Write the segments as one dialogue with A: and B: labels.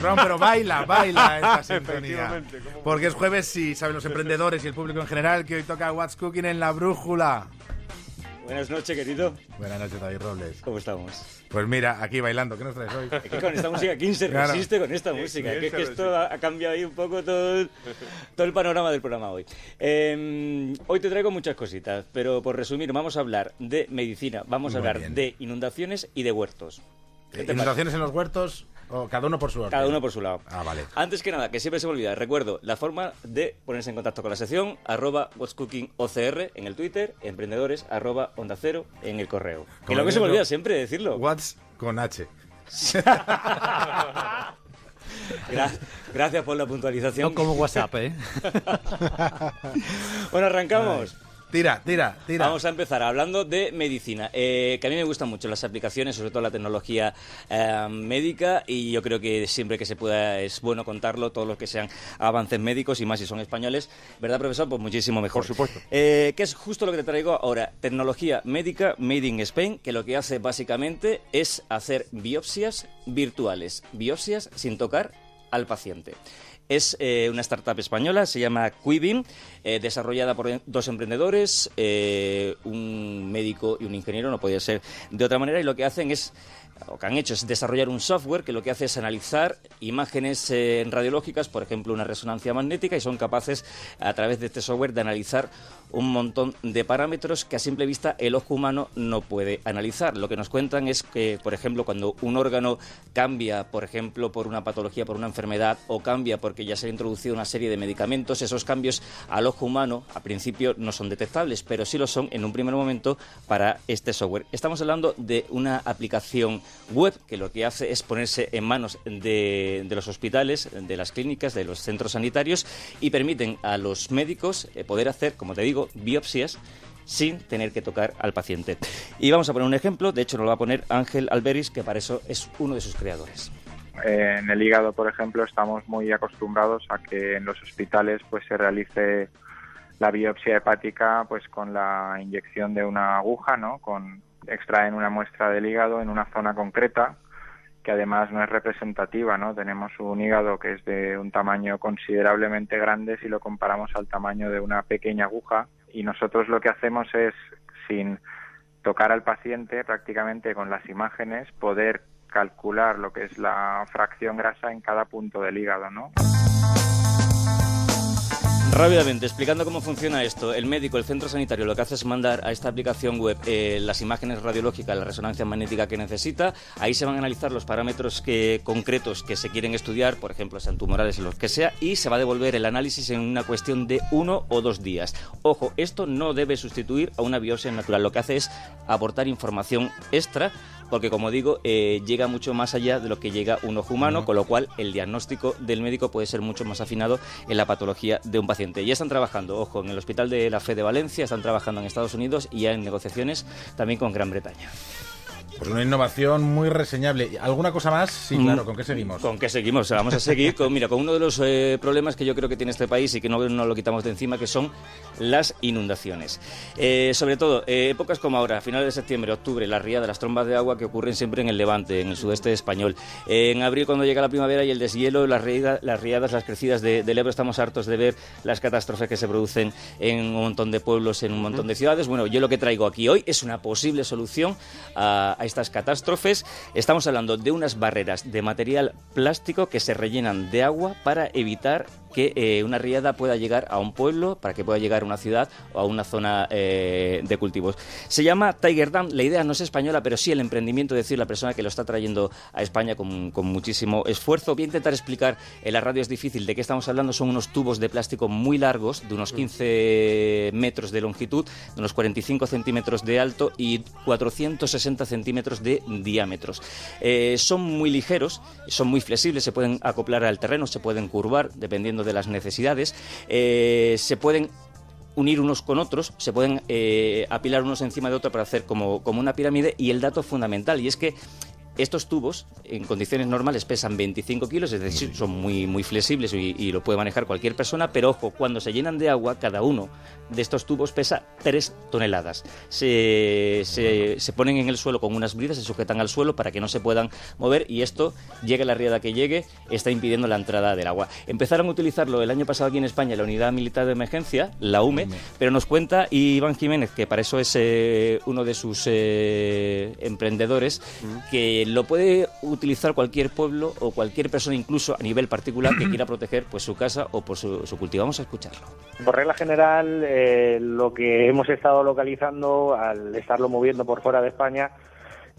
A: pero baila, baila esta sintonía. Porque es jueves y saben los emprendedores y el público en general que hoy toca What's Cooking en la brújula.
B: Buenas noches, querido.
A: Buenas noches, David Robles.
B: ¿Cómo estamos?
A: Pues mira, aquí bailando. ¿Qué nos traes hoy?
B: Es que con esta música, ¿quién se resiste con esta música? que, es que esto ha, cambiado ahí un poco todo el, todo el panorama del programa hoy. Em, hoy te traigo muchas cositas, pero por resumir, vamos a hablar de medicina, vamos a hablar de inundaciones y de huertos.
A: ¿Inundaciones en los huertos? Cada uno por su lado.
B: Cada uno por su lado.
A: Ah, vale.
B: Antes que nada, que siempre se me olvida, recuerdo la forma de ponerse en contacto con la sección, arroba What's Cooking OCR en el Twitter, emprendedores, arroba Onda Cero en el correo. Que lo que se me olvida siempre decirlo.
A: What's con H.
B: Gracias por la puntualización.
C: No como WhatsApp, ¿eh?
B: bueno, arrancamos.
A: Tira, tira, tira.
B: Vamos a empezar hablando de medicina, eh, que a mí me gustan mucho las aplicaciones, sobre todo la tecnología eh, médica, y yo creo que siempre que se pueda es bueno contarlo, todos los que sean avances médicos, y más si son españoles, ¿verdad, profesor? Pues muchísimo mejor.
A: Por supuesto.
B: Eh, que es justo lo que te traigo ahora, tecnología médica made in Spain, que lo que hace básicamente es hacer biopsias virtuales, biopsias sin tocar al paciente. Es eh, una startup española, se llama Quibim, eh, desarrollada por dos emprendedores, eh, un médico y un ingeniero, no podía ser de otra manera, y lo que hacen es lo que han hecho es desarrollar un software que lo que hace es analizar imágenes radiológicas, por ejemplo, una resonancia magnética, y son capaces, a través de este software, de analizar un montón de parámetros que a simple vista el ojo humano no puede analizar. Lo que nos cuentan es que, por ejemplo, cuando un órgano cambia, por ejemplo, por una patología, por una enfermedad, o cambia porque ya se ha introducido una serie de medicamentos, esos cambios al ojo humano, a principio, no son detectables, pero sí lo son en un primer momento para este software. Estamos hablando de una aplicación web que lo que hace es ponerse en manos de, los hospitales, de las clínicas, de los centros sanitarios y permiten a los médicos eh, poder hacer, como te digo, biopsias sin tener que tocar al paciente. Y vamos a poner un ejemplo, de hecho nos lo va a poner Ángel Alberis, que para eso es uno de sus creadores.
D: En el hígado, por ejemplo, estamos muy acostumbrados a que en los hospitales pues se realice la biopsia hepática pues con la inyección de una aguja, ¿no? Con extraen una muestra del hígado en una zona concreta que además no es representativa, ¿no? Tenemos un hígado que es de un tamaño considerablemente grande si lo comparamos al tamaño de una pequeña aguja y nosotros lo que hacemos es sin tocar al paciente prácticamente con las imágenes poder calcular lo que es la fracción grasa en cada punto del hígado, ¿no?
B: Rápidamente, explicando cómo funciona esto, el médico, el centro sanitario, lo que hace es mandar a esta aplicación web eh, las imágenes radiológicas, la resonancia magnética que necesita. Ahí se van a analizar los parámetros que, concretos que se quieren estudiar, por ejemplo, sean tumorales lo que sea, y se va a devolver el análisis en una cuestión de uno o dos días. Ojo, esto no debe sustituir a una biopsia natural. Lo que hace es aportar información extra porque como digo, eh, llega mucho más allá de lo que llega un ojo humano, con lo cual el diagnóstico del médico puede ser mucho más afinado en la patología de un paciente. Ya están trabajando, ojo, en el Hospital de la Fe de Valencia, están trabajando en Estados Unidos y ya en negociaciones también con Gran Bretaña.
A: Pues una innovación muy reseñable. ¿Alguna cosa más? Sí, mm. claro. ¿Con qué seguimos?
B: ¿Con qué seguimos? Vamos a seguir con, mira, con uno de los eh, problemas que yo creo que tiene este país y que no, no lo quitamos de encima, que son las inundaciones. Eh, sobre todo, eh, épocas como ahora, finales de septiembre, octubre, las riadas, las trombas de agua que ocurren siempre en el levante, en el sudeste español. en abril, cuando llega la primavera y el deshielo, las, riadas, las riadas, las crecidas de, del Ebro, estamos hartos de ver las catástrofes que se producen en un montón de pueblos, en un montón de ciudades. Bueno, yo lo que traigo aquí hoy es una posible solución a, a estas catástrofes. Estamos hablando de unas barreras de material plástico que se rellenan de agua para evitar que eh, una riada pueda llegar a un pueblo, para que pueda llegar a una ciudad o a una zona eh, de cultivos. Se llama Tiger Dam, la idea no es española, pero sí el emprendimiento, es decir, la persona que lo está trayendo a España con, muchísimo esfuerzo. Voy a intentar explicar, en la radio es difícil, de qué estamos hablando, son unos tubos de plástico muy largos, de unos 15 metros de longitud, de unos 45 centímetros de alto y 460 centímetros de diámetros. Eh, son muy ligeros, son muy flexibles, se pueden acoplar al terreno, se pueden curvar, dependiendo de las necesidades, eh, se pueden unir unos con otros, se pueden eh, apilar unos encima de otros para hacer como, como una pirámide y el dato fundamental, y es que Estos tubos, en condiciones normales, pesan 25 kilos, es decir, son muy, muy flexibles y, lo puede manejar cualquier persona, pero ojo, cuando se llenan de agua, cada uno de estos tubos pesa 3 toneladas. Se, se, ponen en el suelo con unas bridas, se sujetan al suelo para que no se puedan mover y esto, llegue la riada que llegue, está impidiendo la entrada del agua. Empezaron a utilizarlo el año pasado aquí en España la Unidad Militar de Emergencia, la UME, pero nos cuenta Iván Jiménez, que para eso es eh, uno de sus eh, emprendedores, que lo puede utilizar cualquier pueblo o cualquier persona, incluso a nivel particular, que quiera proteger pues su casa o por su, cultivo. Vamos a escucharlo.
C: Por regla general, eh, lo que hemos estado localizando al estarlo moviendo por fuera de España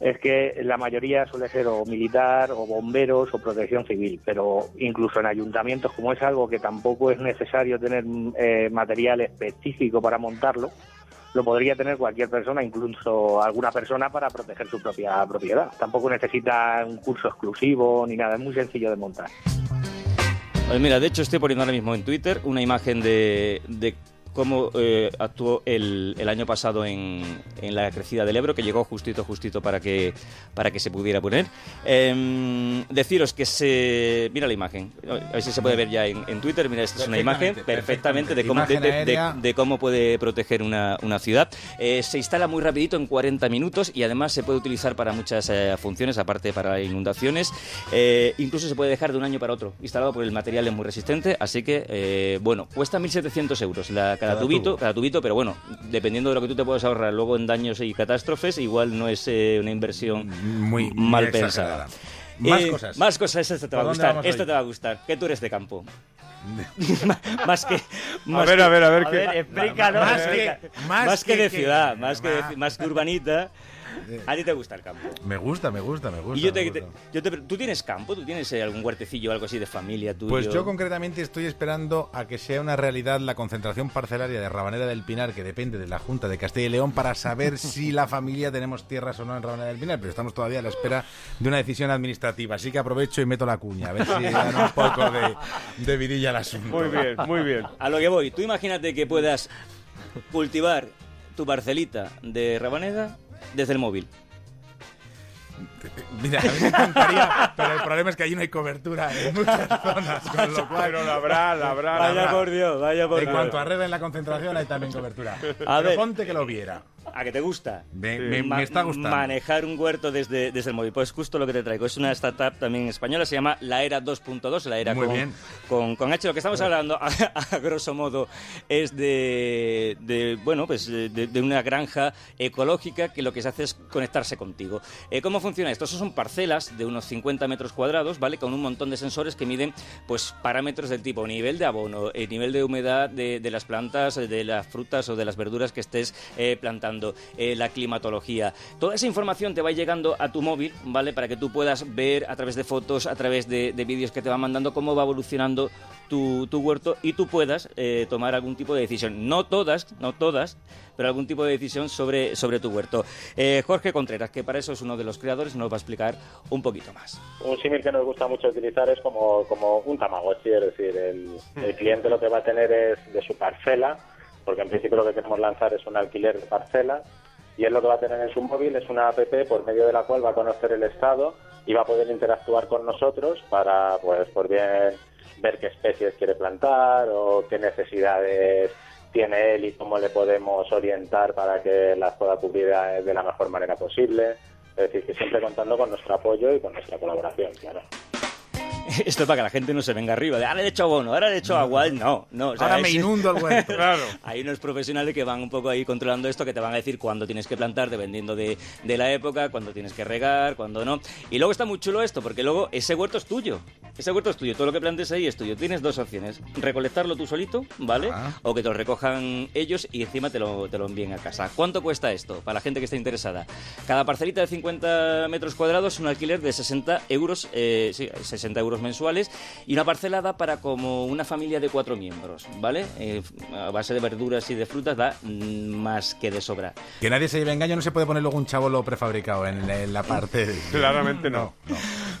C: es que la mayoría suele ser o militar o bomberos o protección civil, pero incluso en ayuntamientos, como es algo que tampoco es necesario tener eh, material específico para montarlo, lo podría tener cualquier persona, incluso alguna persona para proteger su propia propiedad. Tampoco necesita un curso exclusivo ni nada, es muy sencillo de montar.
B: Mira, de hecho estoy poniendo ahora mismo en Twitter una imagen de, de cómo eh, actuó el, el, año pasado en, en, la crecida del Ebro, que llegó justito, justito para que, para que se pudiera poner. Em, deciros que se... Mira la imagen, a ver si se puede ver ya en, Twitter, mira, esta es una imagen perfectamente, de, cómo, de, cómo puede proteger una, una ciudad. Eh, se instala muy rapidito, en 40 minutos, y además se puede utilizar para muchas eh, funciones, aparte para inundaciones. incluso se puede dejar de un año para otro, instalado porque el material es muy resistente, así que, bueno, cuesta 1.700 euros la cada, tubito, cada tubito, pero bueno, dependiendo de lo que tú te puedas ahorrar luego en daños y catástrofes, igual no es eh, una inversión muy mal pensada.
A: Más eh, cosas.
B: Más cosas, esto te va a gustar. Esto te va a gustar. Que tú eres de campo. más que
E: a ver, a ver, a ver,
B: a ver explícalo más, que, más, que, de ciudad más que más que urbanita ¿A ti te gusta el campo?
A: Me gusta, me gusta, me gusta.
B: Y yo te, yo te, ¿Tú tienes campo? ¿Tú tienes eh, algún huertecillo o algo así de familia tuyo?
A: Pues yo concretamente estoy esperando a que sea una realidad la concentración parcelaria de Rabanera del Pinar, que depende de la Junta de Castilla y León, para saber si la familia tenemos tierras o no en Rabanera del Pinar, pero estamos todavía a la espera de una decisión administrativa. Así que aprovecho y meto la cuña, a ver si dan un poco de, de vidilla al asunto.
E: Muy bien, muy bien.
B: A lo que voy, tú imagínate que puedas cultivar tu parcelita de Rabaneda desde el móvil.
A: Mira, a mí me encantaría, pero el problema es que allí no hay cobertura en muchas zonas, con lo cual...
E: Pero la habrá, la habrá,
B: Vaya por Dios, vaya por
A: Dios. En cuanto a red en la concentración hay también cobertura. A ver, ponte que lo viera.
B: ¿A qué te gusta?
A: Me, está gustando.
B: Manejar un huerto desde, desde el móvil. Pues justo lo que te traigo. Es una startup también española, se llama La Era 2.2, la era con, Con, H. Lo que estamos hablando, a, grosso modo, es de, de bueno, pues de, una granja ecológica que lo que se hace es conectarse contigo. Eh, ¿Cómo funciona esto? son parcelas de unos 50 metros cuadrados, ¿vale? Con un montón de sensores que miden, pues, parámetros del tipo nivel de abono, el nivel de humedad de, las plantas, de las frutas o de las verduras que estés eh, plantando eh, la climatología. Toda esa información te va llegando a tu móvil, ¿vale? Para que tú puedas ver a través de fotos, a través de, vídeos que te van mandando cómo va evolucionando tu, huerto y tú puedas eh, tomar algún tipo de decisión. No todas, no todas, pero algún tipo de decisión sobre, sobre tu huerto. Eh, Jorge Contreras, que para eso es uno de los creadores, nos va a explicar un poquito más.
F: Un símil que nos gusta mucho utilizar es como, como un tamagotchi, es decir, el, el cliente lo que va a tener es de su parcela porque en principio lo que queremos lanzar es un alquiler de parcelas y él lo que va a tener en su móvil es una app por medio de la cual va a conocer el estado y va a poder interactuar con nosotros para, pues, por bien ver qué especies quiere plantar o qué necesidades tiene él y cómo le podemos orientar para que las pueda cubrir de la mejor manera posible. Es decir, que siempre contando con nuestro apoyo y con nuestra colaboración, claro.
B: Esto es para que la gente no se venga arriba, de ahora le hecho abono, ahora le hecho agua. No, no.
A: ahora me inundo el huerto. claro.
B: Hay unos profesionales que van un poco ahí controlando esto, que te van a decir cuándo tienes que plantar, dependiendo de, de la época, cuándo tienes que regar, cuándo no. Y luego está muy chulo esto, porque luego ese huerto es tuyo. Ese huerto es tuyo, todo lo que plantes ahí es tuyo. Tienes dos opciones, recolectarlo tú solito, ¿vale? Ah. O que te lo recojan ellos y encima te lo, te lo envíen a casa. ¿Cuánto cuesta esto para la gente que está interesada? Cada parcelita de 50 metros cuadrados es un alquiler de 60 euros, eh, sí, 60 euros mensuales y una parcelada para como una familia de cuatro miembros, ¿vale? Eh, a base de verduras y de frutas da más que de sobra.
A: Que nadie se lleve engaño, no se puede poner luego un chabolo prefabricado en, la parte...
E: Claramente no.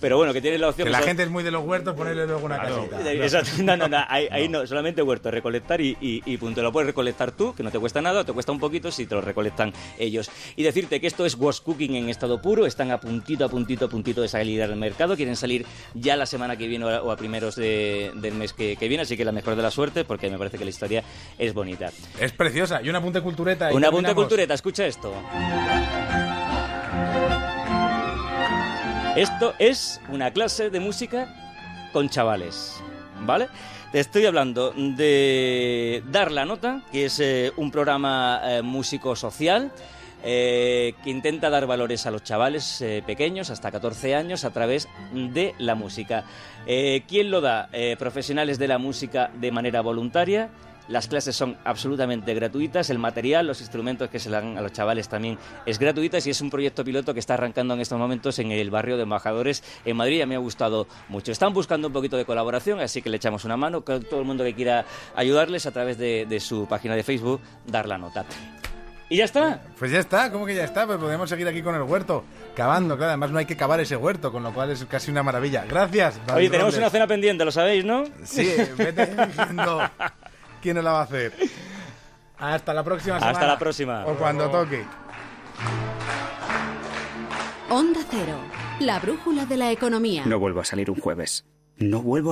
B: Pero bueno, que tienes la opción.
A: Que la gente es muy de los huertos, ponerle luego una casita.
B: Exacto. No, no, no, ahí, ahí no, solamente huerto, recolectar y, y- y punto. Lo puedes recolectar tú, que no te cuesta nada, o te cuesta un poquito si te lo recolectan ellos. Y decirte que esto es Was Cooking en estado puro, están a puntito, a puntito, a puntito de salir al mercado, quieren salir ya la semana que viene o a, primeros de- del mes que, que viene, así que la mejor de la suerte, porque me parece que la historia es bonita.
A: Es preciosa. Y un apunte cultureta.
B: Una punta cultureta, escucha esto. Esto es una clase de música con chavales, ¿vale? Te estoy hablando de Dar la Nota, que es eh, un programa eh, músico social eh, que intenta dar valores a los chavales eh, pequeños, hasta 14 años, a través de la música. ¿Quién lo da? Profesionales de la música de manera voluntaria. Las clases son absolutamente gratuitas, el material, los instrumentos que se le dan a los chavales también es gratuitas y es un proyecto piloto que está arrancando en estos momentos en el barrio de Embajadores en Madrid y a mí me ha gustado mucho. Están buscando un poquito de colaboración, así que le echamos una mano todo el mundo que quiera ayudarles a través de, de su página de Facebook, dar la nota. Y ya está.
A: Pues ya está, ¿cómo que ya está? Pues podemos seguir aquí con el huerto, cavando, claro, además no hay que cavar ese huerto, con lo cual es casi una maravilla. Gracias.
B: Oye, tenemos
A: Robles.
B: una cena pendiente, lo sabéis, ¿no?
A: Sí, vete diciendo quién nos la va a hacer. Hasta la próxima
B: Hasta
A: semana.
B: la próxima.
A: O cuando toque.
G: Onda Cero, la brújula de la economía.
H: No vuelvo a salir un jueves. No vuelvo